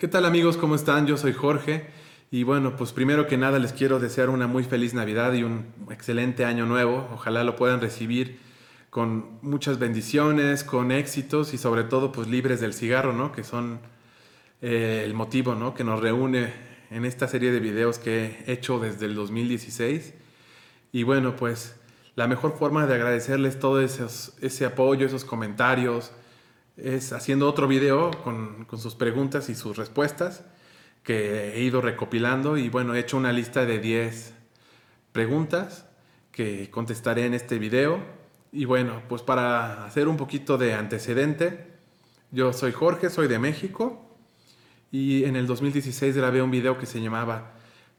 ¿Qué tal amigos? ¿Cómo están? Yo soy Jorge y bueno, pues primero que nada les quiero desear una muy feliz Navidad y un excelente año nuevo. Ojalá lo puedan recibir con muchas bendiciones, con éxitos y sobre todo pues libres del cigarro, ¿no? Que son eh, el motivo, ¿no? Que nos reúne en esta serie de videos que he hecho desde el 2016. Y bueno, pues la mejor forma de agradecerles todo ese apoyo, esos comentarios, es haciendo otro video con, sus preguntas y sus respuestas que he ido recopilando y bueno, he hecho una lista de 10 preguntas que contestaré en este video. Y bueno, pues para hacer un poquito de antecedente, yo soy Jorge, soy de México y en el 2016 grabé un video que se llamaba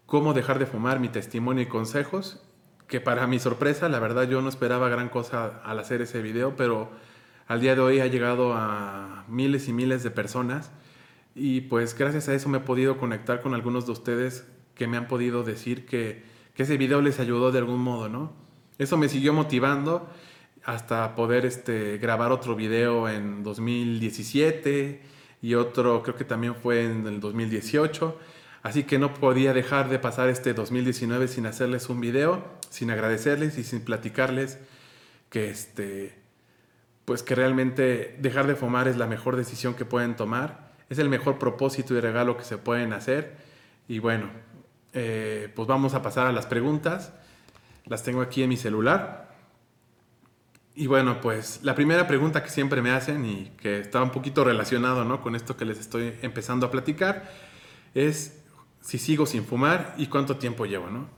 Cómo dejar de fumar, mi testimonio y consejos, que para mi sorpresa, la verdad yo no esperaba gran cosa al hacer ese video, pero al día de hoy ha llegado a miles y miles de personas y pues gracias a eso me he podido conectar con algunos de ustedes que me han podido decir que, ese video les ayudó de algún modo, ¿no? Eso me siguió motivando hasta poder este, grabar otro video en 2017 y otro creo que también fue en el 2018. Así que no podía dejar de pasar este 2019 sin hacerles un video, sin agradecerles y sin platicarles que este, pues que realmente dejar de fumar es la mejor decisión que pueden tomar, es el mejor propósito y regalo que se pueden hacer. Y bueno, eh, pues vamos a pasar a las preguntas. Las tengo aquí en mi celular. Y bueno, pues la primera pregunta que siempre me hacen y que está un poquito relacionado ¿no? con esto que les estoy empezando a platicar es si sigo sin fumar y cuánto tiempo llevo, ¿no?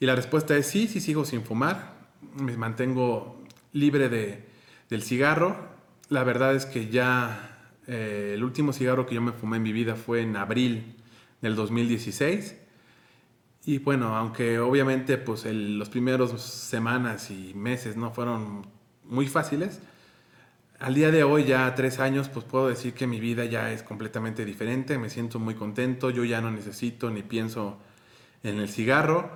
Y la respuesta es sí, sí sigo sin fumar, me mantengo libre de, del cigarro, la verdad es que ya eh, el último cigarro que yo me fumé en mi vida fue en abril del 2016. Y bueno, aunque obviamente pues los primeros semanas y meses no fueron muy fáciles, al día de hoy, ya tres años, pues puedo decir que mi vida ya es completamente diferente, me siento muy contento, yo ya no necesito ni pienso en el cigarro.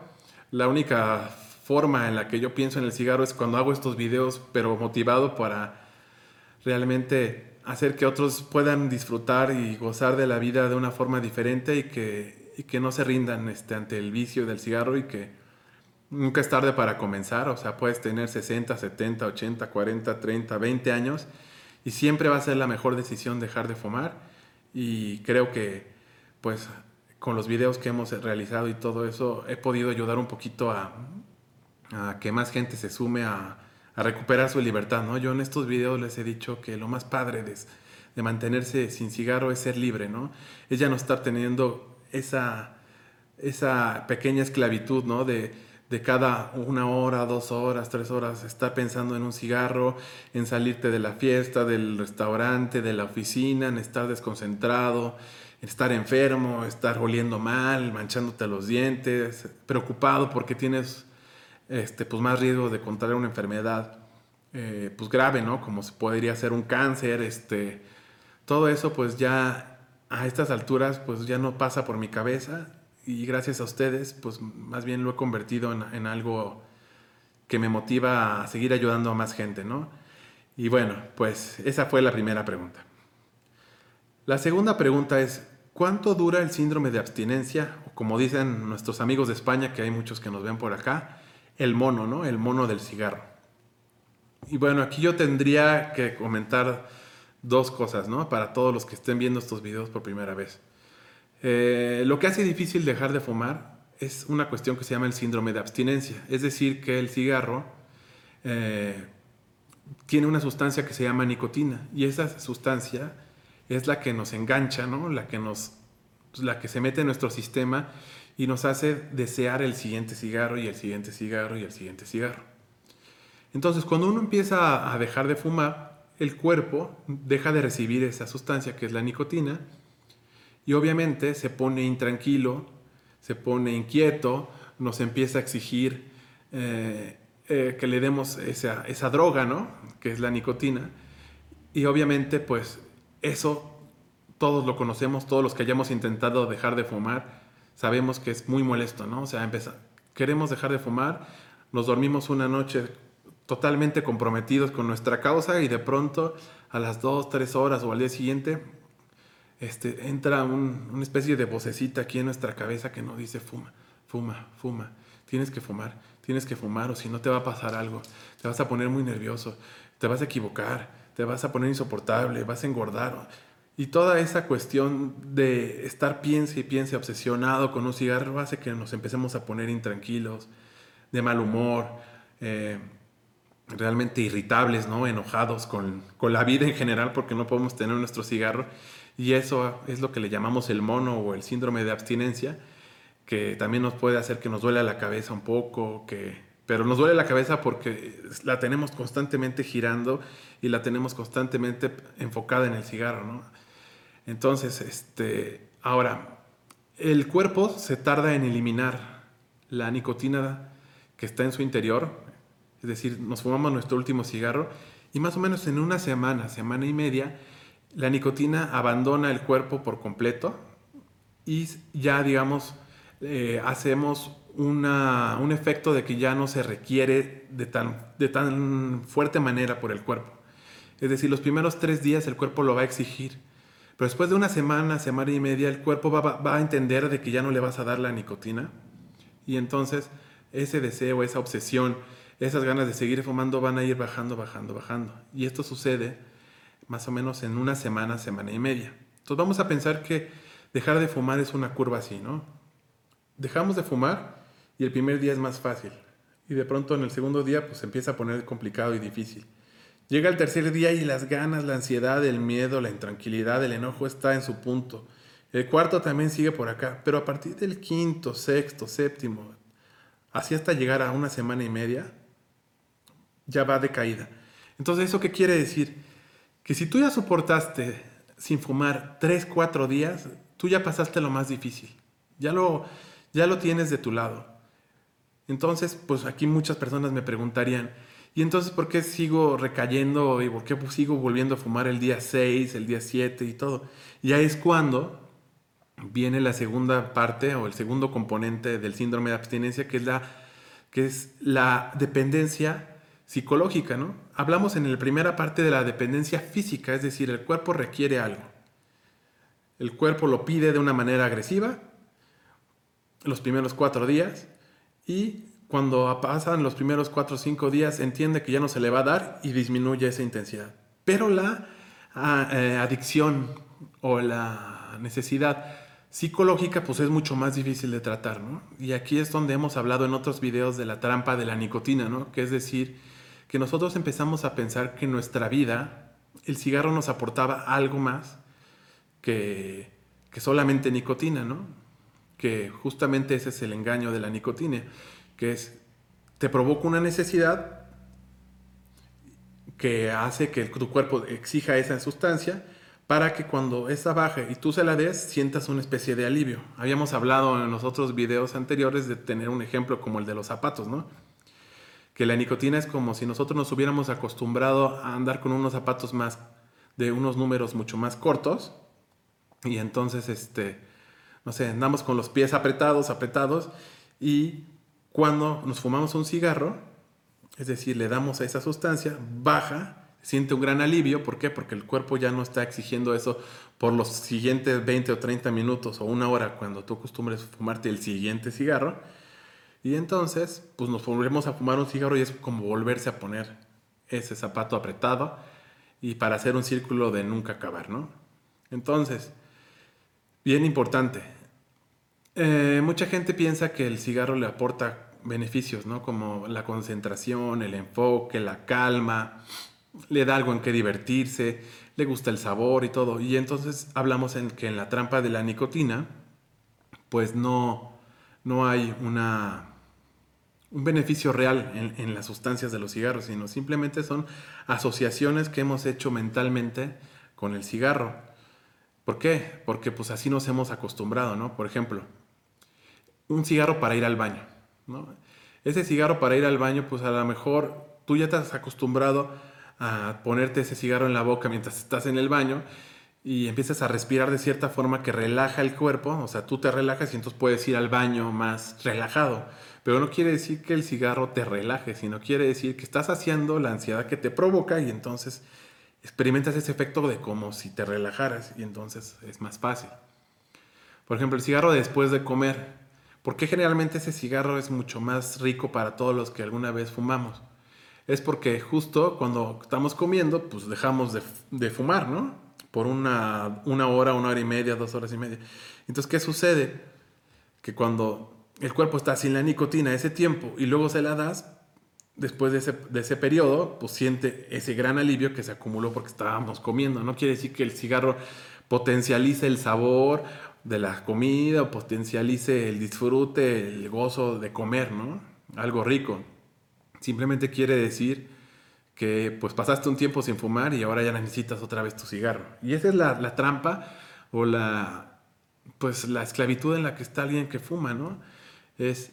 La única forma en la que yo pienso en el cigarro es cuando hago estos videos, pero motivado para realmente hacer que otros puedan disfrutar y gozar de la vida de una forma diferente y que, que no se rindan este, ante el vicio del cigarro y que nunca es tarde para comenzar, o sea, puedes tener 60, 70, 80, 40, 30, 20 años y siempre va a ser la mejor decisión dejar de fumar. Y creo que pues con los videos que hemos realizado y todo eso he podido ayudar un poquito a, a que más gente se sume a, recuperar su libertad, ¿no? Yo en estos videos les he dicho que lo más padre de, de, mantenerse sin cigarro es ser libre, ¿no? Es ya no estar teniendo esa, esa pequeña esclavitud, ¿no? De, de cada una hora, dos horas, tres horas, estar pensando en un cigarro, en salirte de la fiesta, del restaurante, de la oficina, en estar desconcentrado, en estar enfermo, estar oliendo mal, manchándote los dientes, preocupado porque tienes este, pues más riesgo de contraer una enfermedad eh, pues grave, ¿no? Como podría ser un cáncer, este, todo eso pues ya a estas alturas pues ya no pasa por mi cabeza y gracias a ustedes pues más bien lo he convertido en, en algo que me motiva a seguir ayudando a más gente, ¿no? Y bueno, pues esa fue la primera pregunta. La segunda pregunta es, ¿cuánto dura el síndrome de abstinencia? O como dicen nuestros amigos de España, que hay muchos que nos ven por acá, el mono, ¿no? El mono del cigarro. Y bueno, aquí yo tendría que comentar dos cosas, ¿no? Para todos los que estén viendo estos videos por primera vez. Eh, lo que hace difícil dejar de fumar es una cuestión que se llama el síndrome de abstinencia. Es decir, que el cigarro eh, tiene una sustancia que se llama nicotina. Y esa sustancia es la que nos engancha, ¿no? La que, nos, la que se mete en nuestro sistema y nos hace desear el siguiente cigarro y el siguiente cigarro y el siguiente cigarro. Entonces, cuando uno empieza a dejar de fumar, el cuerpo deja de recibir esa sustancia que es la nicotina y obviamente se pone intranquilo, se pone inquieto, nos empieza a exigir eh, eh, que le demos esa, esa droga, ¿no? Que es la nicotina. Y obviamente, pues eso todos lo conocemos, todos los que hayamos intentado dejar de fumar, sabemos que es muy molesto, ¿no? O sea, queremos dejar de fumar, nos dormimos una noche totalmente comprometidos con nuestra causa y de pronto a las dos, tres horas o al día siguiente este, entra una especie de vocecita aquí en nuestra cabeza que nos dice fuma, fuma, fuma, tienes que fumar, tienes que fumar o si no te va a pasar algo, te vas a poner muy nervioso, te vas a equivocar, te vas a poner insoportable, vas a engordar. Y toda esa cuestión de estar piense y piense obsesionado con un cigarro hace que nos empecemos a poner intranquilos, de mal humor, eh, realmente irritables, ¿no? enojados con, con, la vida en general porque no podemos tener nuestro cigarro. Y eso es lo que le llamamos el mono o el síndrome de abstinencia, que también nos puede hacer que nos duele la cabeza un poco, que, pero nos duele la cabeza porque la tenemos constantemente girando y la tenemos constantemente enfocada en el cigarro. ¿no? Entonces, este, ahora, el cuerpo se tarda en eliminar la nicotina que está en su interior, es decir, nos fumamos nuestro último cigarro y más o menos en una semana, semana y media, la nicotina abandona el cuerpo por completo y ya, digamos, eh, hacemos una, un efecto de que ya no se requiere de tan, de tan fuerte manera por el cuerpo. Es decir, los primeros tres días el cuerpo lo va a exigir, pero después de una semana, semana y media, el cuerpo va, a entender de que ya no le vas a dar la nicotina y entonces ese deseo, esa obsesión, esas ganas de seguir fumando van a ir bajando, bajando, bajando. Y esto sucede más o menos en una semana, semana y media. Entonces vamos a pensar que dejar de fumar es una curva así, ¿no? Dejamos de fumar y el primer día es más fácil. Y de pronto en el segundo día pues empieza a poner complicado y difícil. Llega el tercer día y las ganas, la ansiedad, el miedo, la intranquilidad, el enojo está en su punto. El cuarto también sigue por acá, pero a partir del quinto, sexto, séptimo, así hasta llegar a una semana y media, ya va de caída. Entonces, ¿eso qué quiere decir? Que si tú ya soportaste sin fumar 3, 4 días, tú ya pasaste lo más difícil. Ya lo, ya lo tienes de tu lado. Entonces, pues aquí muchas personas me preguntarían, ¿y entonces por qué sigo recayendo y por qué sigo volviendo a fumar el día 6, el día 7 y todo? Ya es cuando viene la segunda parte o el segundo componente del síndrome de abstinencia, que es la, que es la dependencia psicológica, ¿no? Hablamos en la primera parte de la dependencia física, es decir, el cuerpo requiere algo. El cuerpo lo pide de una manera agresiva los primeros cuatro días y cuando pasan los primeros cuatro o cinco días entiende que ya no se le va a dar y disminuye esa intensidad. Pero la ah, eh, adicción o la necesidad psicológica pues es mucho más difícil de tratar, ¿no? Y aquí es donde hemos hablado en otros videos de la trampa de la nicotina, ¿no? Que es decir, que nosotros empezamos a pensar que en nuestra vida el cigarro nos aportaba algo más que, que solamente nicotina, ¿no? Que justamente ese es el engaño de la nicotina, que es, te provoca una necesidad que hace que tu cuerpo exija esa sustancia para que cuando esa baje y tú se la des, sientas una especie de alivio. Habíamos hablado en los otros videos anteriores de tener un ejemplo como el de los zapatos, ¿no? que la nicotina es como si nosotros nos hubiéramos acostumbrado a andar con unos zapatos más de unos números mucho más cortos y entonces este no sé, andamos con los pies apretados, apretados y cuando nos fumamos un cigarro, es decir, le damos a esa sustancia, baja, siente un gran alivio, ¿por qué? Porque el cuerpo ya no está exigiendo eso por los siguientes 20 o 30 minutos o una hora cuando tú acostumbres fumarte el siguiente cigarro, y entonces, pues nos volvemos a fumar un cigarro y es como volverse a poner ese zapato apretado y para hacer un círculo de nunca acabar, ¿no? Entonces, bien importante. Eh, mucha gente piensa que el cigarro le aporta beneficios, ¿no? Como la concentración, el enfoque, la calma, le da algo en que divertirse, le gusta el sabor y todo. Y entonces hablamos en que en la trampa de la nicotina, pues no, no hay una un beneficio real en, las sustancias de los cigarros, sino simplemente son asociaciones que hemos hecho mentalmente con el cigarro. ¿Por qué? Porque pues así nos hemos acostumbrado, ¿no? Por ejemplo, un cigarro para ir al baño, Ese cigarro para ir al baño, pues a lo mejor tú ya has acostumbrado a ponerte ese cigarro en la boca mientras estás en el baño y empiezas a respirar de cierta forma que relaja el cuerpo, o sea, tú te relajas y entonces puedes ir al baño más relajado. Pero no quiere decir que el cigarro te relaje, sino quiere decir que estás haciendo la ansiedad que te provoca y entonces experimentas ese efecto de como si te relajaras y entonces es más fácil. Por ejemplo, el cigarro después de comer. ¿Por qué generalmente ese cigarro es mucho más rico para todos los que alguna vez fumamos? Es porque justo cuando estamos comiendo, pues dejamos de, fumar, ¿no? Por una, una hora, una hora y media, dos horas y media. Entonces, ¿qué sucede? Que cuando el cuerpo está sin la nicotina ese tiempo y luego se la das, después de ese, de ese periodo, pues siente ese gran alivio que se acumuló porque estábamos comiendo. No quiere decir que el cigarro potencialice el sabor de la comida o potencialice el disfrute, el gozo de comer, ¿no? Algo rico. Simplemente quiere decir que pues pasaste un tiempo sin fumar y ahora ya necesitas otra vez tu cigarro. Y esa es la, la trampa o la, pues la esclavitud en la que está alguien que fuma, ¿no? Es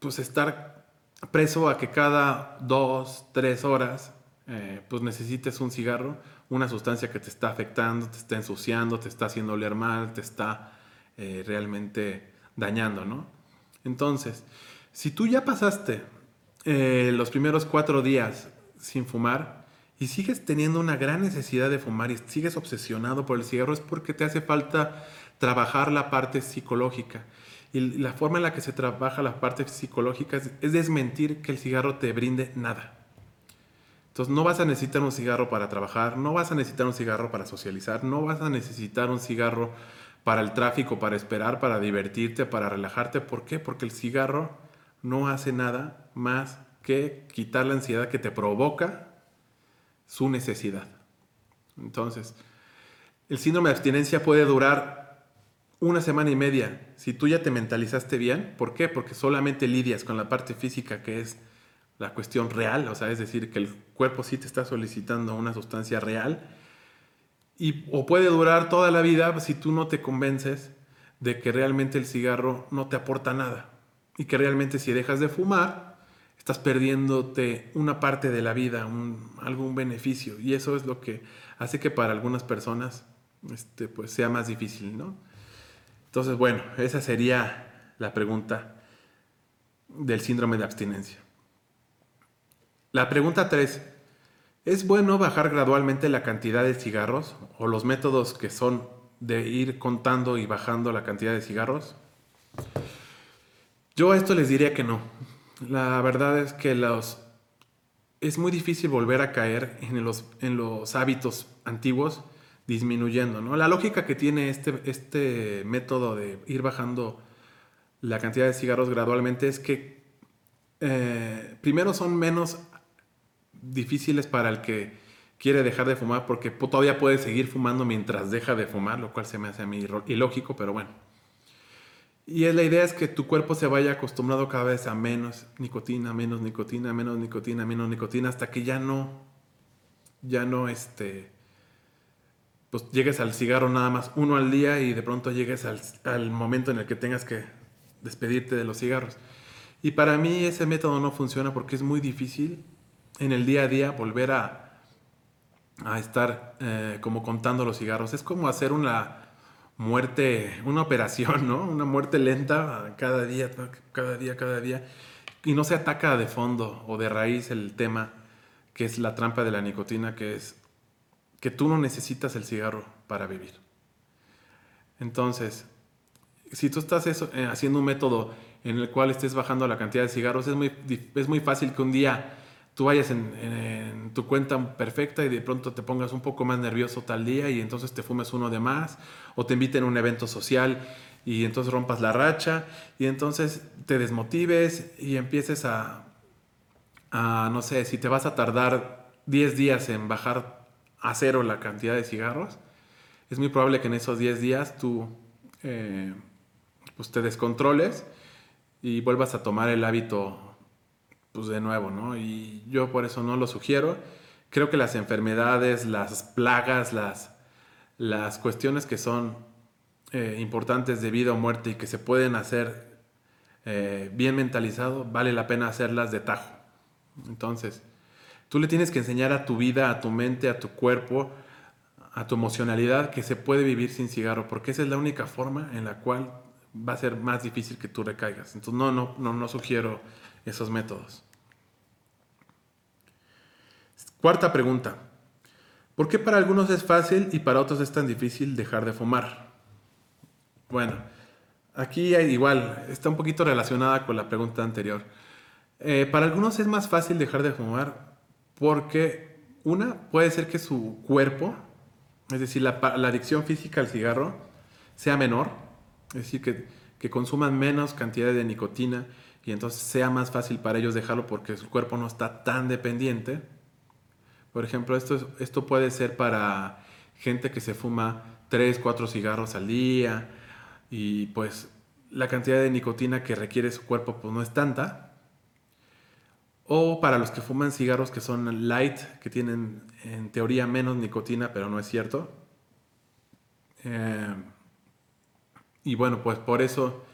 pues estar preso a que cada dos, tres horas eh, pues necesites un cigarro, una sustancia que te está afectando, te está ensuciando, te está haciendo oler mal, te está eh, realmente dañando, ¿no? Entonces, si tú ya pasaste eh, los primeros cuatro días sin fumar y sigues teniendo una gran necesidad de fumar y sigues obsesionado por el cigarro, es porque te hace falta trabajar la parte psicológica. Y la forma en la que se trabaja la parte psicológica es desmentir que el cigarro te brinde nada. Entonces no vas a necesitar un cigarro para trabajar, no vas a necesitar un cigarro para socializar, no vas a necesitar un cigarro para el tráfico, para esperar, para divertirte, para relajarte. ¿Por qué? Porque el cigarro no hace nada más que quitar la ansiedad que te provoca su necesidad. Entonces, el síndrome de abstinencia puede durar una semana y media. Si tú ya te mentalizaste bien, ¿por qué? Porque solamente lidias con la parte física que es la cuestión real, o sea, es decir, que el cuerpo sí te está solicitando una sustancia real, y, o puede durar toda la vida si tú no te convences de que realmente el cigarro no te aporta nada, y que realmente si dejas de fumar, estás perdiéndote una parte de la vida, algún beneficio, y eso es lo que hace que para algunas personas este, pues sea más difícil, ¿no? Entonces, bueno, esa sería la pregunta del síndrome de abstinencia. La pregunta 3. ¿Es bueno bajar gradualmente la cantidad de cigarros o los métodos que son de ir contando y bajando la cantidad de cigarros? Yo a esto les diría que no. La verdad es que los, es muy difícil volver a caer en los, en los hábitos antiguos disminuyendo. ¿no? La lógica que tiene este, este método de ir bajando la cantidad de cigarros gradualmente es que eh, primero son menos difíciles para el que quiere dejar de fumar porque todavía puede seguir fumando mientras deja de fumar, lo cual se me hace a mí ilógico, pero bueno. Y la idea es que tu cuerpo se vaya acostumbrado cada vez a menos nicotina, menos nicotina, menos nicotina, menos nicotina, hasta que ya no, ya no, este, pues llegues al cigarro nada más uno al día y de pronto llegues al, al momento en el que tengas que despedirte de los cigarros. Y para mí ese método no funciona porque es muy difícil en el día a día volver a, a estar eh, como contando los cigarros. Es como hacer una muerte, una operación, ¿no? Una muerte lenta cada día, cada día, cada día. Y no se ataca de fondo o de raíz el tema que es la trampa de la nicotina, que es que tú no necesitas el cigarro para vivir. Entonces, si tú estás eh, haciendo un método en el cual estés bajando la cantidad de cigarros, es muy, es muy fácil que un día tú vayas en, tu cuenta perfecta y de pronto te pongas un poco más nervioso tal día y entonces te fumes uno de más o te inviten a un evento social y entonces rompas la racha y entonces te desmotives y empieces a, no sé, si te vas a tardar 10 días en bajar a cero la cantidad de cigarros, es muy probable que en esos 10 días tú eh, pues te descontroles y vuelvas a tomar el hábito pues de nuevo, ¿no? Y yo por eso no lo sugiero. Creo que las enfermedades, las plagas, las, las cuestiones que son eh, importantes de vida o muerte y que se pueden hacer eh, bien mentalizado, vale la pena hacerlas de tajo. Entonces, tú le tienes que enseñar a tu vida, a tu mente, a tu cuerpo, a tu emocionalidad que se puede vivir sin cigarro, porque esa es la única forma en la cual va a ser más difícil que tú recaigas. Entonces, no, no, no, no sugiero esos métodos. Cuarta pregunta. ¿Por qué para algunos es fácil y para otros es tan difícil dejar de fumar? Bueno, aquí igual, está un poquito relacionada con la pregunta anterior. Eh, para algunos es más fácil dejar de fumar porque una puede ser que su cuerpo, es decir, la, adicción física al cigarro, sea menor, es decir, que consuman menos cantidad de nicotina y entonces sea más fácil para ellos dejarlo porque su cuerpo no está tan dependiente. Por ejemplo, esto, esto puede ser para gente que se fuma 3, 4 cigarros al día y pues la cantidad de nicotina que requiere su cuerpo pues no es tanta. O para los que fuman cigarros que son light, que tienen en teoría menos nicotina, pero no es cierto. Eh, y bueno, pues por eso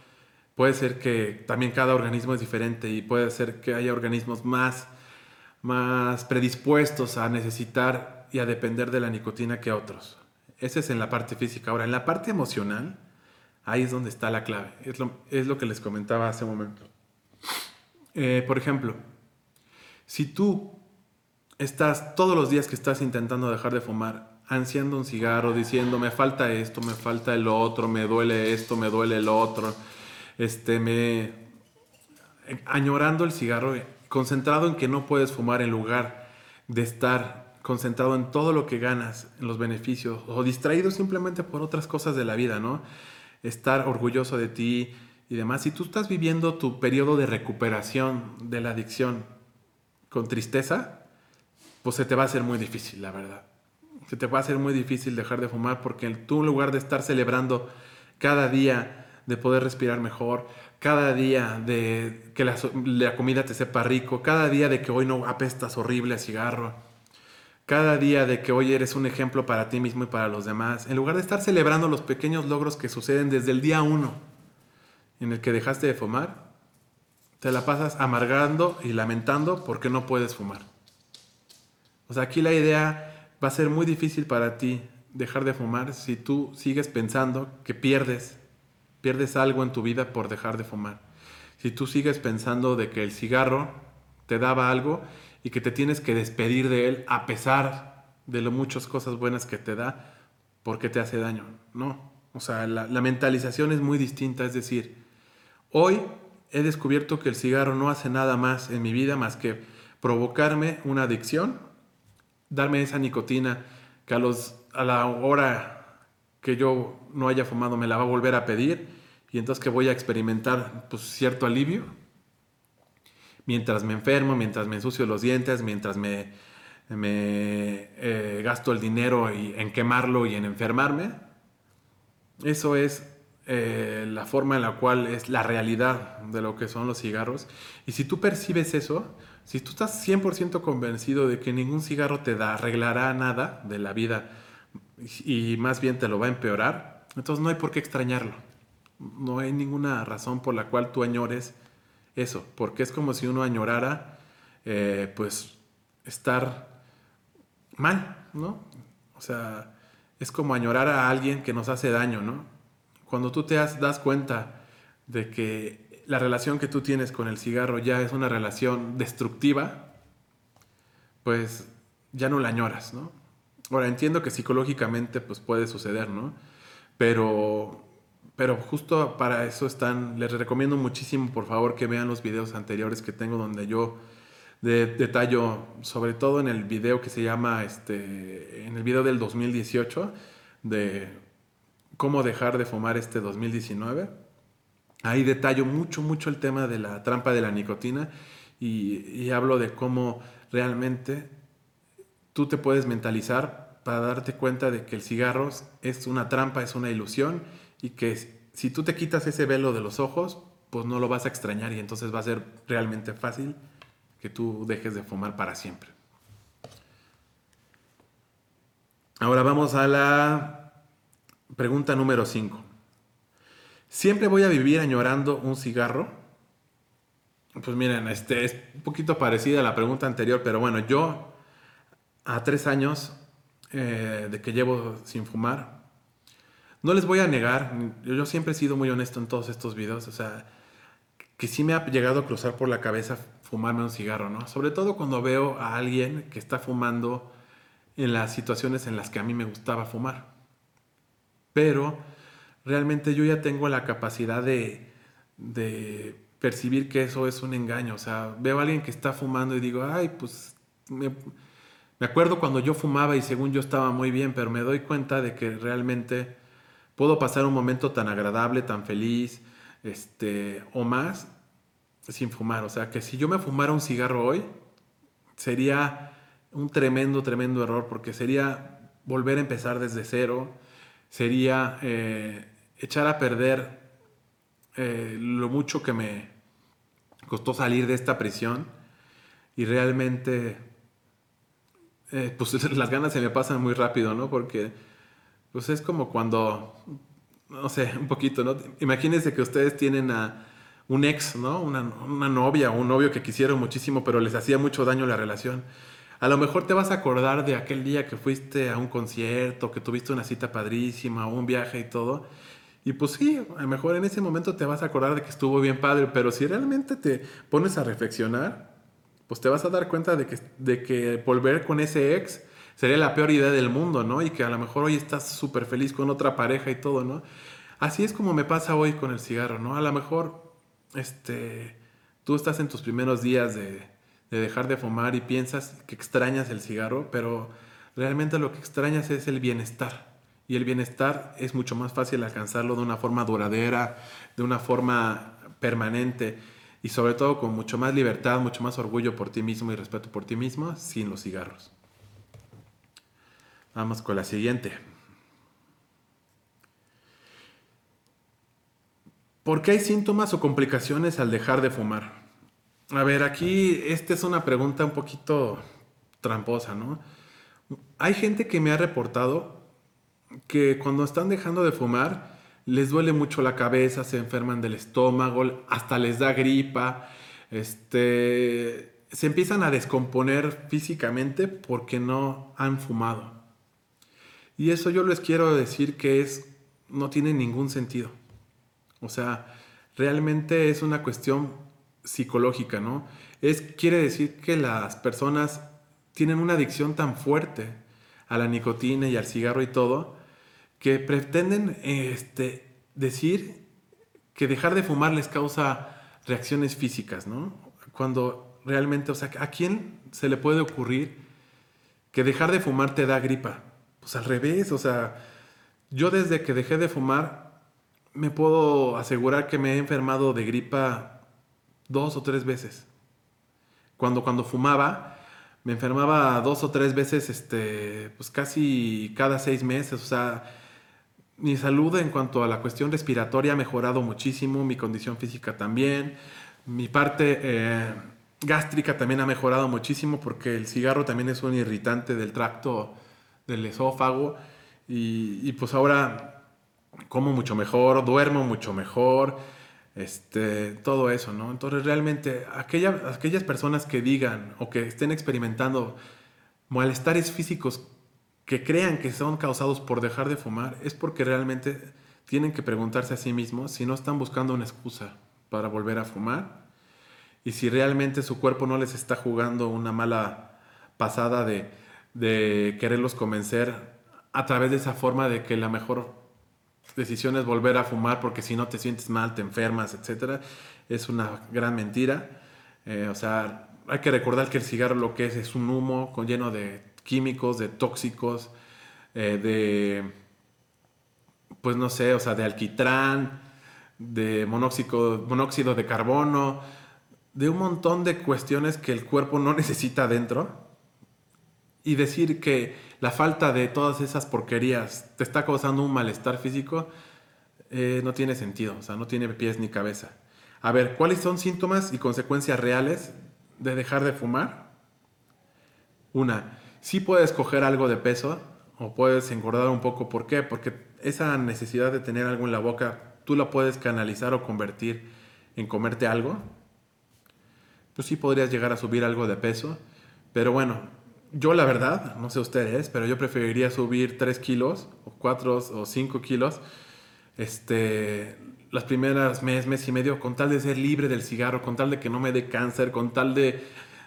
puede ser que también cada organismo es diferente y puede ser que haya organismos más, más predispuestos a necesitar y a depender de la nicotina que otros. Ese es en la parte física. Ahora, en la parte emocional, ahí es donde está la clave. Es lo, es lo que les comentaba hace un momento. Eh, por ejemplo, si tú estás todos los días que estás intentando dejar de fumar, ansiando un cigarro, diciendo me falta esto, me falta el otro, me duele esto, me duele el otro, este, me, añorando el cigarro, concentrado en que no puedes fumar en lugar de estar concentrado en todo lo que ganas, en los beneficios, o distraído simplemente por otras cosas de la vida, ¿no? Estar orgulloso de ti y demás. Si tú estás viviendo tu periodo de recuperación de la adicción con tristeza, pues se te va a hacer muy difícil, la verdad. Se te va a hacer muy difícil dejar de fumar porque tú en lugar de estar celebrando cada día de poder respirar mejor, cada día de que la, comida te sepa rico, cada día de que hoy no apestas horrible a cigarro, cada día de que hoy eres un ejemplo para ti mismo y para los demás, en lugar de estar celebrando los pequeños logros que suceden desde el día uno en el que dejaste de fumar, te la pasas amargando y lamentando porque no puedes fumar. O sea, aquí la idea va a ser muy difícil para ti dejar de fumar si tú sigues pensando que pierdes pierdes algo en tu vida por dejar de fumar. Si tú sigues pensando de que el cigarro te daba algo y que te tienes que despedir de él a pesar de lo muchas cosas buenas que te da, porque te hace daño. No, o sea, la, la mentalización es muy distinta. Es decir, hoy he descubierto que el cigarro no hace nada más en mi vida más que provocarme una adicción, darme esa nicotina que a, los, a la hora que yo no haya fumado me la va a volver a pedir y entonces que voy a experimentar pues, cierto alivio mientras me enfermo, mientras me ensucio los dientes, mientras me, me eh, gasto el dinero en quemarlo y en enfermarme. Eso es eh, la forma en la cual es la realidad de lo que son los cigarros. Y si tú percibes eso, si tú estás 100% convencido de que ningún cigarro te da, arreglará nada de la vida, y más bien te lo va a empeorar, entonces no hay por qué extrañarlo. No hay ninguna razón por la cual tú añores eso, porque es como si uno añorara, eh, pues, estar mal, ¿no? O sea, es como añorar a alguien que nos hace daño, ¿no? Cuando tú te das cuenta de que la relación que tú tienes con el cigarro ya es una relación destructiva, pues ya no la añoras, ¿no? Ahora, entiendo que psicológicamente pues puede suceder, ¿no? Pero, pero justo para eso están, les recomiendo muchísimo, por favor, que vean los videos anteriores que tengo donde yo de, detallo, sobre todo en el video que se llama, este, en el video del 2018, de cómo dejar de fumar este 2019. Ahí detallo mucho, mucho el tema de la trampa de la nicotina y, y hablo de cómo realmente tú te puedes mentalizar para darte cuenta de que el cigarro es una trampa, es una ilusión y que si tú te quitas ese velo de los ojos, pues no lo vas a extrañar y entonces va a ser realmente fácil que tú dejes de fumar para siempre. Ahora vamos a la pregunta número 5. ¿Siempre voy a vivir añorando un cigarro? Pues miren, este es un poquito parecida a la pregunta anterior, pero bueno, yo a tres años eh, de que llevo sin fumar, no les voy a negar, yo siempre he sido muy honesto en todos estos videos, o sea, que sí me ha llegado a cruzar por la cabeza fumarme un cigarro, ¿no? Sobre todo cuando veo a alguien que está fumando en las situaciones en las que a mí me gustaba fumar. Pero realmente yo ya tengo la capacidad de, de percibir que eso es un engaño. O sea, veo a alguien que está fumando y digo, ay, pues me, me acuerdo cuando yo fumaba y según yo estaba muy bien, pero me doy cuenta de que realmente puedo pasar un momento tan agradable, tan feliz, este, o más, sin fumar. O sea, que si yo me fumara un cigarro hoy, sería un tremendo, tremendo error, porque sería volver a empezar desde cero, sería eh, echar a perder eh, lo mucho que me costó salir de esta prisión y realmente eh, pues las ganas se me pasan muy rápido, ¿no? Porque pues es como cuando, no sé, un poquito, ¿no? Imagínense que ustedes tienen a un ex, ¿no? Una, una novia o un novio que quisieron muchísimo, pero les hacía mucho daño la relación. A lo mejor te vas a acordar de aquel día que fuiste a un concierto, que tuviste una cita padrísima, un viaje y todo. Y pues sí, a lo mejor en ese momento te vas a acordar de que estuvo bien padre, pero si realmente te pones a reflexionar, pues te vas a dar cuenta de que, de que volver con ese ex sería la peor idea del mundo, ¿no? Y que a lo mejor hoy estás súper feliz con otra pareja y todo, ¿no? Así es como me pasa hoy con el cigarro, ¿no? A lo mejor, este, tú estás en tus primeros días de, de dejar de fumar y piensas que extrañas el cigarro, pero realmente lo que extrañas es el bienestar. Y el bienestar es mucho más fácil alcanzarlo de una forma duradera, de una forma permanente y sobre todo con mucho más libertad, mucho más orgullo por ti mismo y respeto por ti mismo sin los cigarros. Vamos con la siguiente. ¿Por qué hay síntomas o complicaciones al dejar de fumar? A ver, aquí esta es una pregunta un poquito tramposa, ¿no? Hay gente que me ha reportado que cuando están dejando de fumar, les duele mucho la cabeza, se enferman del estómago, hasta les da gripa, este, se empiezan a descomponer físicamente porque no han fumado. Y eso yo les quiero decir que es, no tiene ningún sentido. O sea, realmente es una cuestión psicológica, ¿no? Es, quiere decir que las personas tienen una adicción tan fuerte a la nicotina y al cigarro y todo, que pretenden este, decir que dejar de fumar les causa reacciones físicas, ¿no? Cuando realmente, o sea, ¿a quién se le puede ocurrir que dejar de fumar te da gripa? Pues al revés, o sea, yo desde que dejé de fumar me puedo asegurar que me he enfermado de gripa dos o tres veces. Cuando, cuando fumaba, me enfermaba dos o tres veces, este, pues casi cada seis meses, o sea, mi salud en cuanto a la cuestión respiratoria ha mejorado muchísimo, mi condición física también, mi parte eh, gástrica también ha mejorado muchísimo porque el cigarro también es un irritante del tracto del esófago y, pues ahora como mucho mejor, duermo mucho mejor, este, todo eso, ¿no? Entonces realmente aquellas personas que digan o que estén experimentando malestares físicos que crean que son causados por dejar de fumar es porque realmente tienen que preguntarse a sí mismos si no están buscando una excusa para volver a fumar y si realmente su cuerpo no les está jugando una mala pasada de, de quererlos convencer a través de esa forma de que la mejor decisión es volver a fumar porque si no te sientes mal, te enfermas, etc. Es una gran mentira. Eh, o sea, hay que recordar que el cigarro lo que es es un humo con lleno de químicos, de tóxicos, eh, de, pues no sé, o sea, de alquitrán, de monóxido, monóxido de carbono, de un montón de cuestiones que el cuerpo no necesita dentro. Y decir que la falta de todas esas porquerías te está causando un malestar físico, eh, no tiene sentido, o sea, no tiene pies ni cabeza. A ver, ¿cuáles son síntomas y consecuencias reales de dejar de fumar? Una, sí puedes coger algo de peso o puedes engordar un poco. ¿Por qué? Porque esa necesidad de tener algo en la boca, tú la puedes canalizar o convertir en comerte algo. Pues sí podrías llegar a subir algo de peso. Pero bueno, yo la verdad, no sé ustedes, pero yo preferiría subir 3 kilos o 4 o 5 kilos. Este, las primeras mes, mes y medio, con tal de ser libre del cigarro, con tal de que no me dé cáncer, con tal de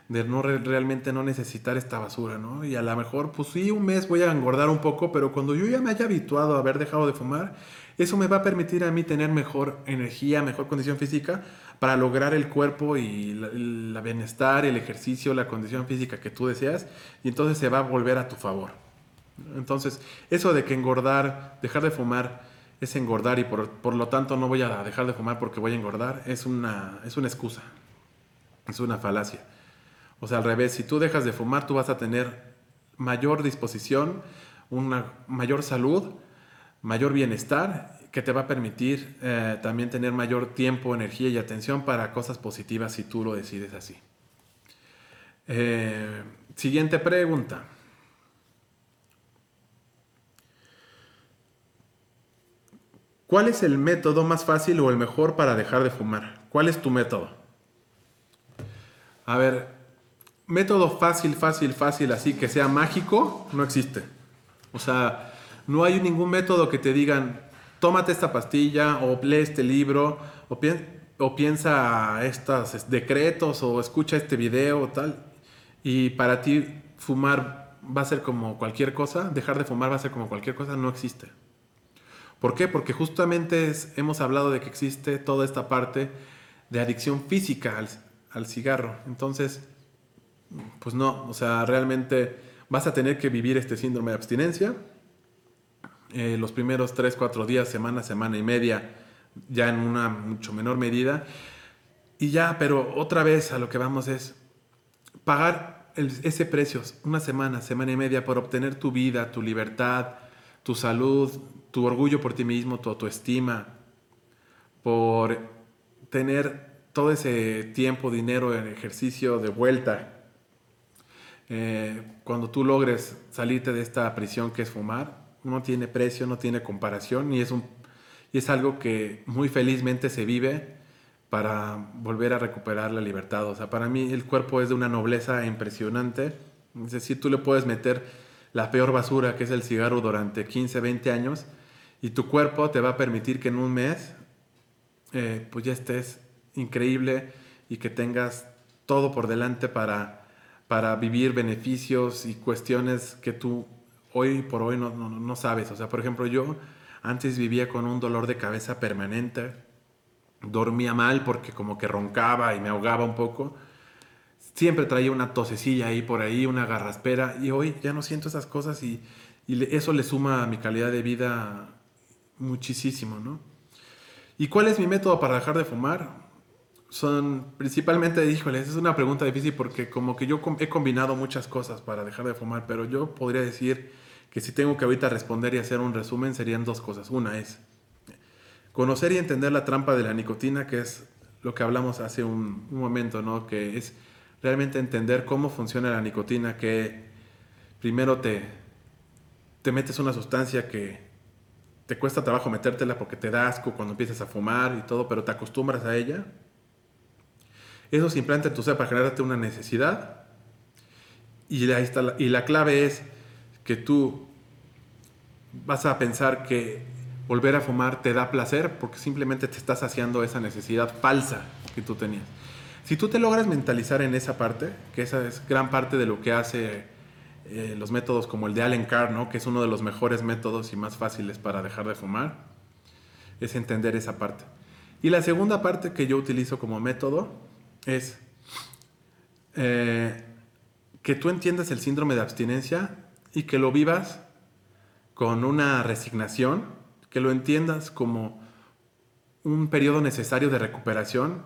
de no realmente no necesitar esta basura, ¿no? Y a lo mejor, pues sí, un mes voy a engordar un poco, pero cuando yo ya me haya habituado a haber dejado de fumar, eso me va a permitir a mí tener mejor energía, mejor condición física para lograr el cuerpo y la, bienestar, el ejercicio, la condición física que tú deseas, y entonces se va a volver a tu favor. Entonces, eso de que engordar, dejar de fumar, es engordar y por, por, lo tanto no voy a dejar de fumar porque voy a engordar, es una, es una excusa, es una falacia. O sea, al revés, si tú dejas de fumar, tú vas a tener mayor disposición, una mayor salud, mayor bienestar, que te va a permitir eh, también tener mayor tiempo, energía y atención para cosas positivas si tú lo decides así. Eh, siguiente pregunta. ¿Cuál es el método más fácil o el mejor para dejar de fumar? ¿Cuál es tu método? A ver, método fácil, fácil, fácil, así que sea mágico, no existe. O sea, no hay ningún método que te digan, tómate esta pastilla o lee este libro o, piensa estos decretos o escucha este video o tal. Y para ti fumar va a ser como cualquier cosa, dejar de fumar va a ser como cualquier cosa, no existe. ¿Por qué? Porque justamente hemos hablado de que existe toda esta parte de adicción física al, al cigarro. Entonces, pues no, o sea, realmente vas a tener que vivir este síndrome de abstinencia. Eh, los primeros 3, 4 días, semana, semana y media, ya en una mucho menor medida. Y ya, pero otra vez a lo que vamos es pagar ese precio, una semana, semana y media, por obtener tu vida, tu libertad, tu salud, tu orgullo por ti mismo, tu autoestima, por tener todo ese tiempo, dinero, en ejercicio de vuelta eh, cuando tú logres salirte de esta prisión que es fumar, no tiene precio, no tiene comparación y es, un, y es algo que muy felizmente se vive para volver a recuperar la libertad. O sea, para mí el cuerpo es de una nobleza impresionante. Es decir, tú le puedes meter la peor basura que es el cigarro durante 15, 20 años y tu cuerpo te va a permitir que en un mes eh, pues ya estés increíble y que tengas todo por delante para para vivir beneficios y cuestiones que tú hoy por hoy no, no, sabes. O sea, por ejemplo, yo antes vivía con un dolor de cabeza permanente, dormía mal porque como que roncaba y me ahogaba un poco. Siempre traía una tosecilla ahí por ahí, una garraspera, y hoy ya no siento esas cosas y, y eso le suma a mi calidad de vida muchísimo, ¿no? ¿Y cuál es mi método para dejar de fumar? son principalmente, híjole, es una pregunta difícil porque como que yo he combinado muchas cosas para dejar de fumar, pero yo podría decir que si tengo que ahorita responder y hacer un resumen serían dos cosas. Una es conocer y entender la trampa de la nicotina, que es lo que hablamos hace un, momento, ¿no? Que es realmente entender cómo funciona la nicotina, que primero te, te metes una sustancia que te cuesta trabajo metértela porque te da asco cuando empiezas a fumar y todo, pero te acostumbras a ella eso se implanta en tu para generarte una necesidad. Y, la, y la clave es que tú vas a pensar que volver a fumar te da placer porque simplemente te estás saciando esa necesidad falsa que tú tenías. Si tú te logras mentalizar en esa parte, que esa es gran parte de lo que hace eh, los métodos como el de Allen Carr, que es uno de los mejores métodos y más fáciles para dejar de fumar, es entender esa parte. Y la segunda parte que yo utilizo como método es eh, que tú entiendas el síndrome de abstinencia y que lo vivas con una resignación, que lo entiendas como un periodo necesario de recuperación,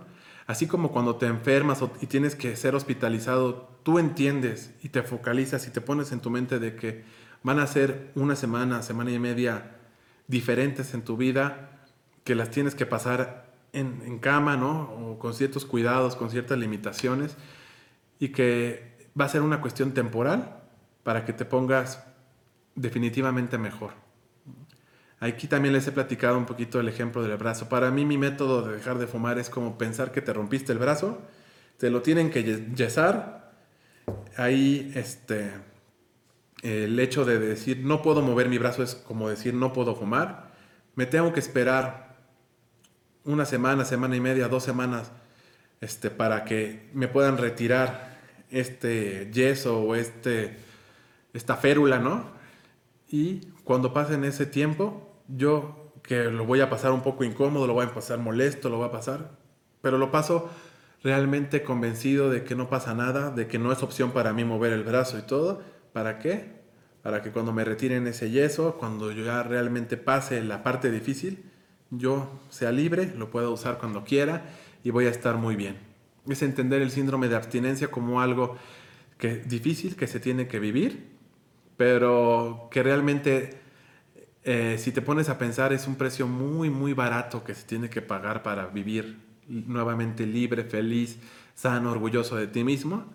así como cuando te enfermas y tienes que ser hospitalizado, tú entiendes y te focalizas y te pones en tu mente de que van a ser una semana, semana y media diferentes en tu vida, que las tienes que pasar en, cama, ¿no? O con ciertos cuidados, con ciertas limitaciones, y que va a ser una cuestión temporal para que te pongas definitivamente mejor. Aquí también les he platicado un poquito el ejemplo del brazo. Para mí mi método de dejar de fumar es como pensar que te rompiste el brazo, te lo tienen que yesar, ahí este, el hecho de decir no puedo mover mi brazo es como decir no puedo fumar, me tengo que esperar una semana, semana y media, dos semanas, este, para que me puedan retirar este yeso o este, esta férula, ¿no? Y cuando pasen ese tiempo, yo que lo voy a pasar un poco incómodo, lo voy a pasar molesto, lo voy a pasar, pero lo paso realmente convencido de que no pasa nada, de que no es opción para mí mover el brazo y todo. ¿Para qué? Para que cuando me retiren ese yeso, cuando yo ya realmente pase la parte difícil, yo sea libre, lo pueda usar cuando quiera y voy a estar muy bien. Es entender el síndrome de abstinencia como algo que difícil, que se tiene que vivir, pero que realmente eh, si te pones a pensar es un precio muy, muy barato que se tiene que pagar para vivir nuevamente libre, feliz, sano, orgulloso de ti mismo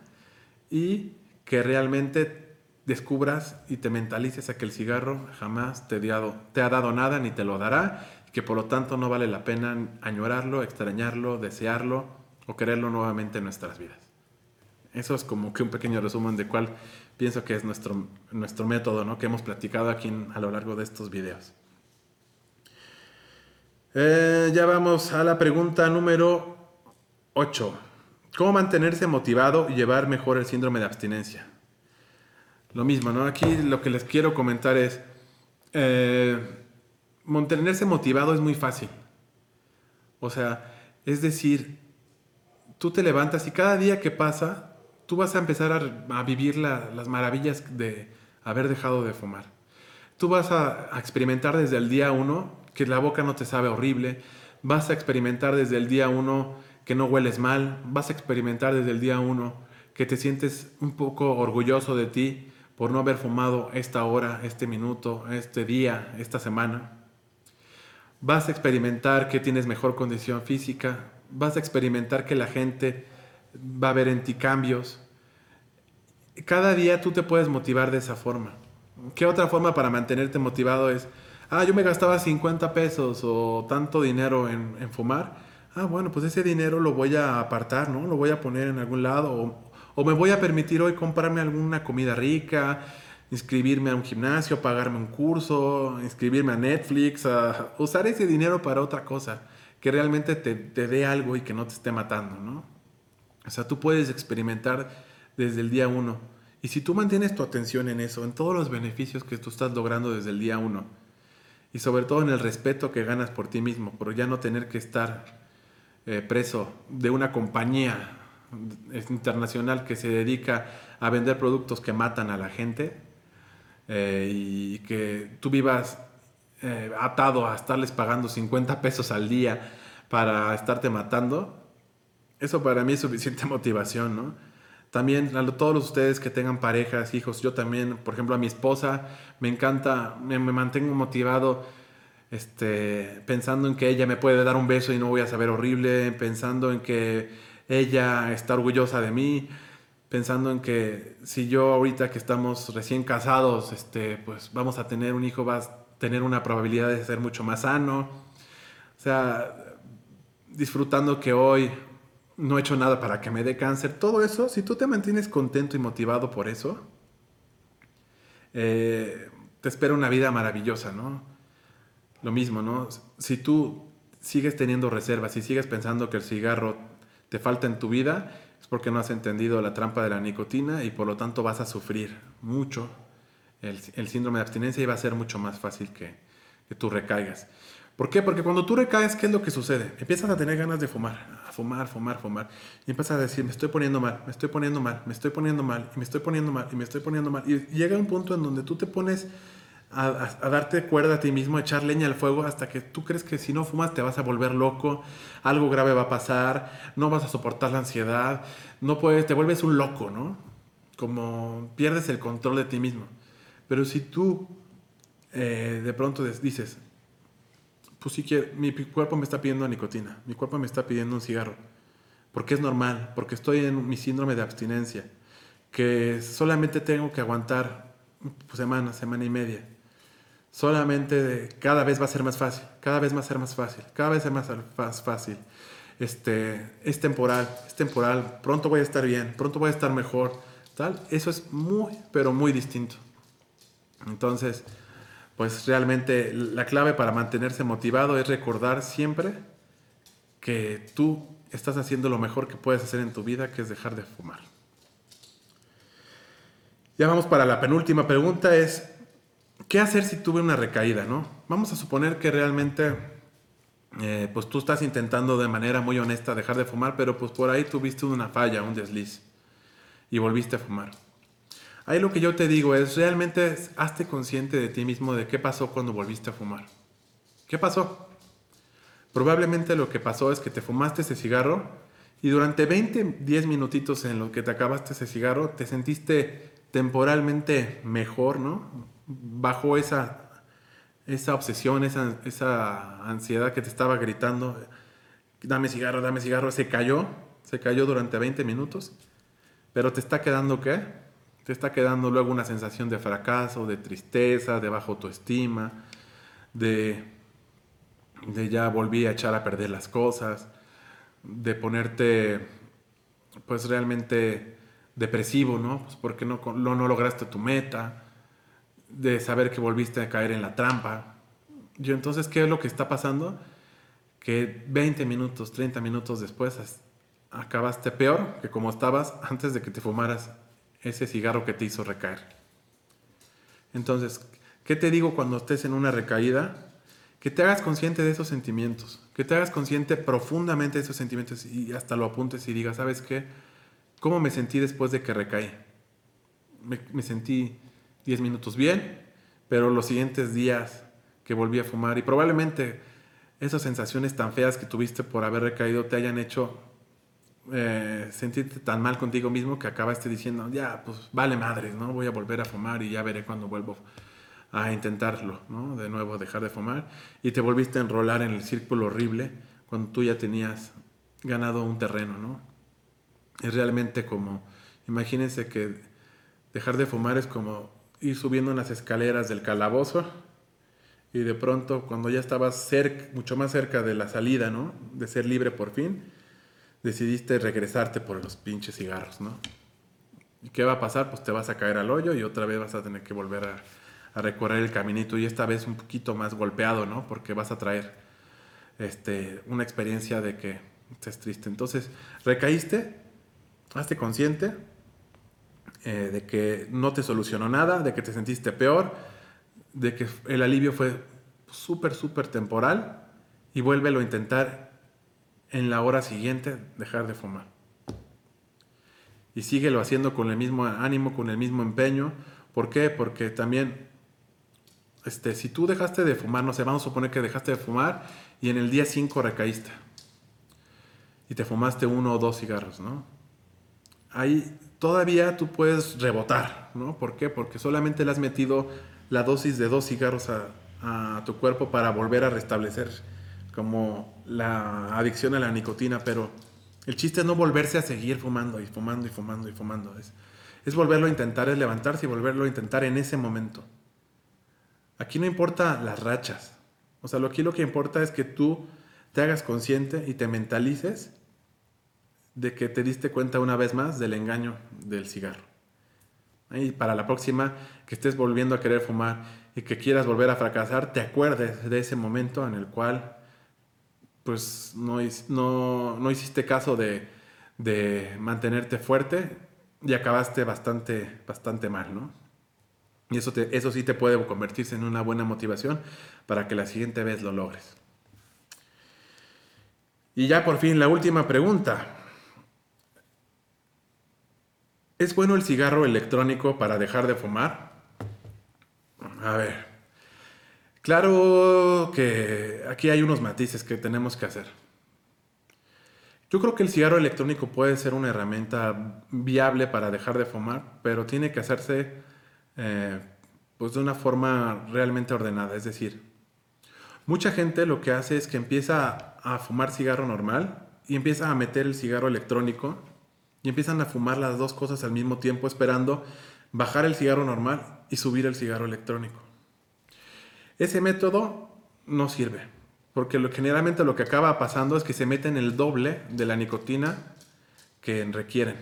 y que realmente descubras y te mentalices a que el cigarro jamás te, te ha dado nada ni te lo dará, y que por lo tanto no vale la pena añorarlo, extrañarlo, desearlo o quererlo nuevamente en nuestras vidas. Eso es como que un pequeño resumen de cuál pienso que es nuestro, nuestro método ¿no? que hemos platicado aquí a lo largo de estos videos. Eh, ya vamos a la pregunta número 8. ¿Cómo mantenerse motivado y llevar mejor el síndrome de abstinencia? Lo mismo, ¿no? Aquí lo que les quiero comentar es, eh, mantenerse motivado es muy fácil. O sea, es decir, tú te levantas y cada día que pasa, tú vas a empezar a, vivir las maravillas de haber dejado de fumar. Tú vas a, a experimentar desde el día uno que la boca no te sabe horrible, vas a experimentar desde el día uno que no hueles mal, vas a experimentar desde el día uno que te sientes un poco orgulloso de ti por no haber fumado esta hora, este minuto, este día, esta semana. Vas a experimentar que tienes mejor condición física, vas a experimentar que la gente va a ver en ti cambios. Cada día tú te puedes motivar de esa forma. ¿Qué otra forma para mantenerte motivado es ah, yo me gastaba 50 pesos o tanto dinero en, fumar, ah, bueno, pues ese dinero lo voy a apartar, ¿no? Lo voy a poner en algún lado o, me voy a permitir hoy comprarme alguna comida rica, inscribirme a un gimnasio, pagarme un curso, inscribirme a Netflix, usar ese dinero para otra cosa que realmente te, te dé algo y que no te esté matando, ¿no? O sea, tú puedes experimentar desde el día uno. Y si tú mantienes tu atención en eso, en todos los beneficios que tú estás logrando desde el día uno, y sobre todo en el respeto que ganas por ti mismo, por ya no tener que estar eh, preso de una compañía internacional que se dedica a vender productos que matan a la gente eh, y que tú vivas eh, atado a estarles pagando 50 pesos al día para estarte matando, eso para mí es suficiente motivación, ¿no? También a todos ustedes que tengan parejas, hijos, yo también, por ejemplo, a mi esposa, me encanta, me, mantengo motivado este, pensando en que ella me puede dar un beso y no voy a saber horrible, pensando en que ella está orgullosa de mí, pensando en que si yo ahorita que estamos recién casados, este, pues vamos a tener un hijo, va a tener una probabilidad de ser mucho más sano. O sea, disfrutando que hoy no he hecho nada para que me dé cáncer, todo eso, si tú te mantienes contento y motivado por eso, eh, te espera una vida maravillosa, ¿no? Lo mismo, ¿no? Si tú sigues teniendo reservas, si sigues pensando que el cigarro te falta en tu vida, es porque no has entendido la trampa de la nicotina y por lo tanto vas a sufrir mucho el, síndrome de abstinencia y va a ser mucho más fácil que, que tú recaigas. ¿Por qué? Porque cuando tú recaes, ¿qué es lo que sucede? Empiezas a tener ganas de fumar, a fumar, fumar, fumar. Y empiezas a decir, me estoy poniendo mal, me estoy poniendo mal, me estoy poniendo mal, y me estoy poniendo mal, y me estoy poniendo mal. Y llega un punto en donde tú te pones a, darte cuerda a ti mismo, a echar leña al fuego, hasta que tú crees que si no fumas te vas a volver loco, algo grave va a pasar, no vas a soportar la ansiedad, no puedes, te vuelves un loco, ¿no? Como pierdes el control de ti mismo. Pero si tú eh, de pronto dices, pues sí que mi cuerpo me está pidiendo nicotina, mi cuerpo me está pidiendo un cigarro, porque es normal, porque estoy en mi síndrome de abstinencia, que solamente tengo que aguantar pues, semana, semana y media. Solamente cada vez va a ser más fácil, cada vez va a ser más fácil, cada vez es más, más fácil. Este, es temporal, es temporal, pronto voy a estar bien, pronto voy a estar mejor, tal. Eso es muy, pero muy distinto. Entonces, pues realmente la clave para mantenerse motivado es recordar siempre que tú estás haciendo lo mejor que puedes hacer en tu vida, que es dejar de fumar. Ya vamos para la penúltima pregunta, es, ¿qué hacer si tuve una recaída, no? Vamos a suponer que realmente, eh, pues tú estás intentando de manera muy honesta dejar de fumar, pero pues por ahí tuviste una falla, un desliz, y volviste a fumar. Ahí lo que yo te digo es, realmente hazte consciente de ti mismo de qué pasó cuando volviste a fumar. ¿Qué pasó? Probablemente lo que pasó es que te fumaste ese cigarro y durante 20, 10 minutitos en lo que te acabaste ese cigarro, te sentiste temporalmente mejor, ¿no? Bajo esa, esa obsesión, esa, esa ansiedad que te estaba gritando, dame cigarro, dame cigarro, se cayó, se cayó durante 20 minutos, pero te está quedando qué? Te está quedando luego una sensación de fracaso, de tristeza, de baja autoestima, de, de ya volví a echar a perder las cosas, de ponerte pues realmente depresivo, ¿no? Pues porque no, no, no lograste tu meta, de saber que volviste a caer en la trampa. Yo entonces, ¿qué es lo que está pasando? Que 20 minutos, 30 minutos después acabaste peor que como estabas antes de que te fumaras ese cigarro que te hizo recaer. Entonces, ¿qué te digo cuando estés en una recaída? Que te hagas consciente de esos sentimientos, que te hagas consciente profundamente de esos sentimientos y hasta lo apuntes y digas, ¿sabes qué? ¿Cómo me sentí después de que recaí? Me, sentí 10 minutos bien, pero los siguientes días que volví a fumar y probablemente esas sensaciones tan feas que tuviste por haber recaído te hayan hecho eh, sentirte tan mal contigo mismo que acabaste diciendo, ya, pues vale madres, ¿no? Voy a volver a fumar y ya veré cuando vuelvo a intentarlo, ¿no? De nuevo dejar de fumar. Y te volviste a enrolar en el círculo horrible cuando tú ya tenías ganado un terreno, ¿no? es realmente como, imagínense que dejar de fumar es como ir subiendo unas escaleras del calabozo y de pronto cuando ya estabas cerca, mucho más cerca de la salida, ¿no? De ser libre por fin, decidiste regresarte por los pinches cigarros, ¿no? ¿Y qué va a pasar? Pues te vas a caer al hoyo y otra vez vas a tener que volver a, recorrer el caminito y esta vez un poquito más golpeado, ¿no? Porque vas a traer este, una experiencia de que estés triste. Entonces, recaíste, hazte consciente eh, de que no te solucionó nada, de que te sentiste peor, de que el alivio fue súper, súper temporal y vuélvelo a intentar en la hora siguiente dejar de fumar. Y síguelo haciendo con el mismo ánimo, con el mismo empeño. ¿Por qué? Porque también, este, si tú dejaste de fumar, no sé, vamos a suponer que dejaste de fumar y en el día 5 recaíste. Y te fumaste uno o dos cigarros, ¿no? ahí todavía tú puedes rebotar, ¿no? ¿Por qué? Porque solamente le has metido la dosis de dos cigarros a, tu cuerpo para volver a restablecer como la adicción a la nicotina, pero el chiste es no volverse a seguir fumando y fumando y fumando y fumando. Es, es volverlo a intentar, es levantarse y volverlo a intentar en ese momento. Aquí no importa las rachas. O sea, aquí lo que importa es que tú te hagas consciente y te mentalices de que te diste cuenta una vez más del engaño del cigarro. Y para la próxima que estés volviendo a querer fumar y que quieras volver a fracasar, te acuerdes de ese momento en el cual pues no, no, hiciste caso de, mantenerte fuerte y acabaste bastante, bastante mal, ¿no? Y eso, eso sí te puede convertirse en una buena motivación para que la siguiente vez lo logres. Y ya por fin la última pregunta. ¿Es bueno el cigarro electrónico para dejar de fumar? A ver. Claro que aquí hay unos matices que tenemos que hacer. Yo creo que el cigarro electrónico puede ser una herramienta viable para dejar de fumar, pero tiene que hacerse eh, pues de una forma realmente ordenada. Es decir, mucha gente lo que hace es que empieza a fumar cigarro normal y empieza a meter el cigarro electrónico y empiezan a fumar las dos cosas al mismo tiempo esperando bajar el cigarro normal y subir el cigarro electrónico. Ese método no sirve, porque generalmente lo que acaba pasando es que se meten el doble de la nicotina que requieren.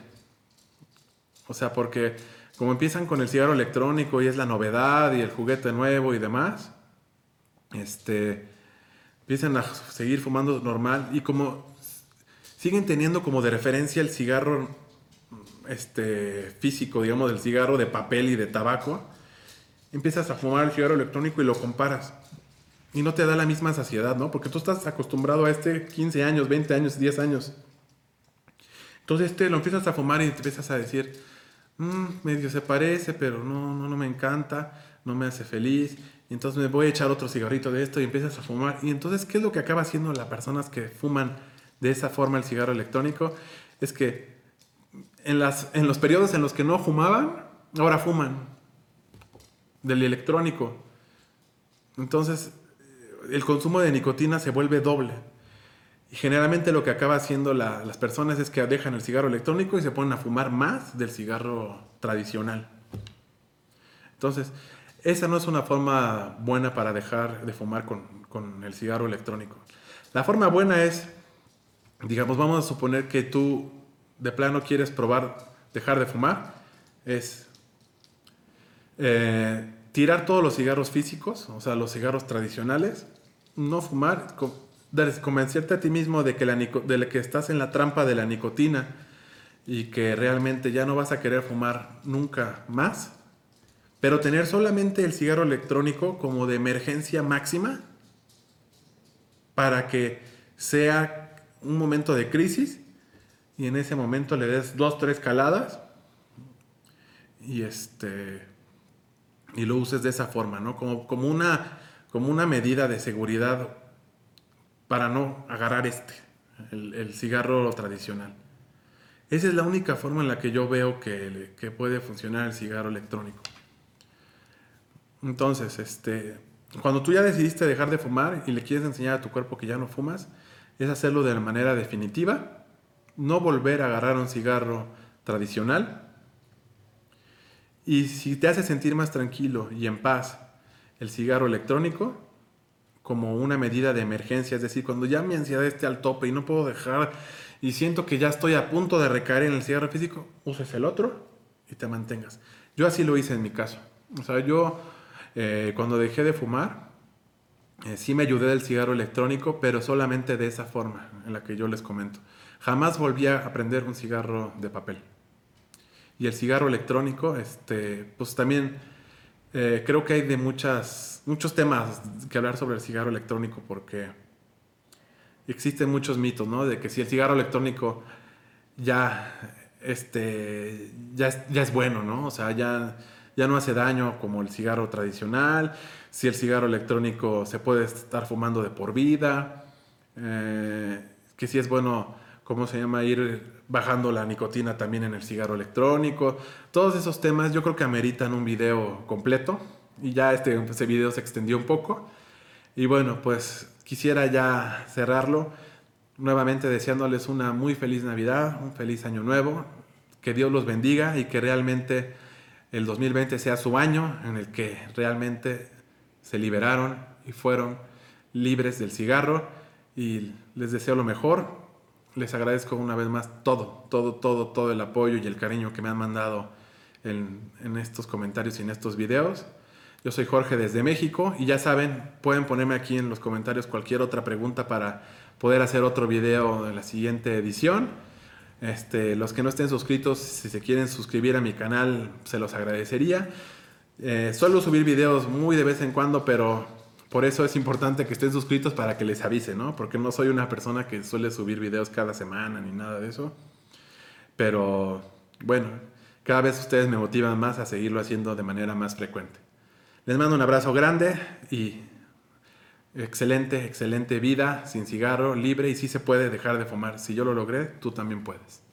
O sea, porque como empiezan con el cigarro electrónico y es la novedad y el juguete nuevo y demás, este, empiezan a seguir fumando normal y como siguen teniendo como de referencia el cigarro este, físico, digamos, del cigarro de papel y de tabaco, empiezas a fumar el cigarro electrónico y lo comparas. Y no te da la misma saciedad, ¿no? Porque tú estás acostumbrado a este 15 años, 20 años, 10 años. Entonces este lo empiezas a fumar y te empiezas a decir, mm, medio se parece, pero no, no, no me encanta, no me hace feliz. Entonces me voy a echar otro cigarrito de esto y empiezas a fumar. Y entonces, ¿qué es lo que acaba haciendo las personas que fuman de esa forma el cigarro electrónico? Es que en, las, en los periodos en los que no fumaban, ahora fuman del electrónico. Entonces, el consumo de nicotina se vuelve doble. Y generalmente lo que acaba haciendo las personas es que dejan el cigarro electrónico y se ponen a fumar más del cigarro tradicional. Entonces, esa no es una forma buena para dejar de fumar con, con el cigarro electrónico. La forma buena es, digamos, vamos a suponer que tú de plano quieres probar dejar de fumar, es eh, tirar todos los cigarros físicos, o sea, los cigarros tradicionales, no fumar, convencerte a ti mismo de que, la, de que estás en la trampa de la nicotina y que realmente ya no vas a querer fumar nunca más, pero tener solamente el cigarro electrónico como de emergencia máxima para que sea un momento de crisis y en ese momento le des dos, tres caladas y este y lo uses de esa forma, ¿no? Como, como, una, como una medida de seguridad para no agarrar este, el, cigarro tradicional. Esa es la única forma en la que yo veo que, que, puede funcionar el cigarro electrónico. Entonces, este, cuando tú ya decidiste dejar de fumar y le quieres enseñar a tu cuerpo que ya no fumas, es hacerlo de manera definitiva, no volver a agarrar un cigarro tradicional, y si te hace sentir más tranquilo y en paz el cigarro electrónico, como una medida de emergencia, es decir, cuando ya mi ansiedad esté al tope y no puedo dejar y siento que ya estoy a punto de recaer en el cigarro físico, uses el otro y te mantengas. Yo así lo hice en mi caso. O sea, yo eh, cuando dejé de fumar, eh, sí me ayudé del cigarro electrónico, pero solamente de esa forma en la que yo les comento. Jamás volví a aprender un cigarro de papel y el cigarro electrónico, este, pues también eh, creo que hay de muchas, muchos temas que hablar sobre el cigarro electrónico porque existen muchos mitos, ¿no? De que si el cigarro electrónico ya, este, ya, es, ya es bueno, ¿no? O sea, ya, ya no hace daño como el cigarro tradicional, si el cigarro electrónico se puede estar fumando de por vida, eh, que si es bueno, ¿cómo se llama? Ir bajando la nicotina también en el cigarro electrónico. Todos esos temas yo creo que ameritan un video completo. Y ya este, ese video se extendió un poco. Y bueno, pues quisiera ya cerrarlo. Nuevamente deseándoles una muy feliz Navidad, un feliz año nuevo, que Dios los bendiga y que realmente el 2020 sea su año en el que realmente se liberaron y fueron libres del cigarro. Y les deseo lo mejor, les agradezco una vez más todo, todo, todo, todo el apoyo y el cariño que me han mandado en, estos comentarios y en estos videos. Yo soy Jorge desde México y ya saben, pueden ponerme aquí en los comentarios cualquier otra pregunta para poder hacer otro video en la siguiente edición. Este, los que no estén suscritos, si se quieren suscribir a mi canal, se los agradecería. Eh, suelo subir videos muy de vez en cuando, pero por eso es importante que estén suscritos para que les avise, ¿no? Porque no soy una persona que suele subir videos cada semana ni nada de eso. Pero bueno, cada vez ustedes me motivan más a seguirlo haciendo de manera más frecuente. Les mando un abrazo grande y excelente, excelente vida sin cigarro, libre y sí se puede dejar de fumar. Si yo lo logré, tú también puedes.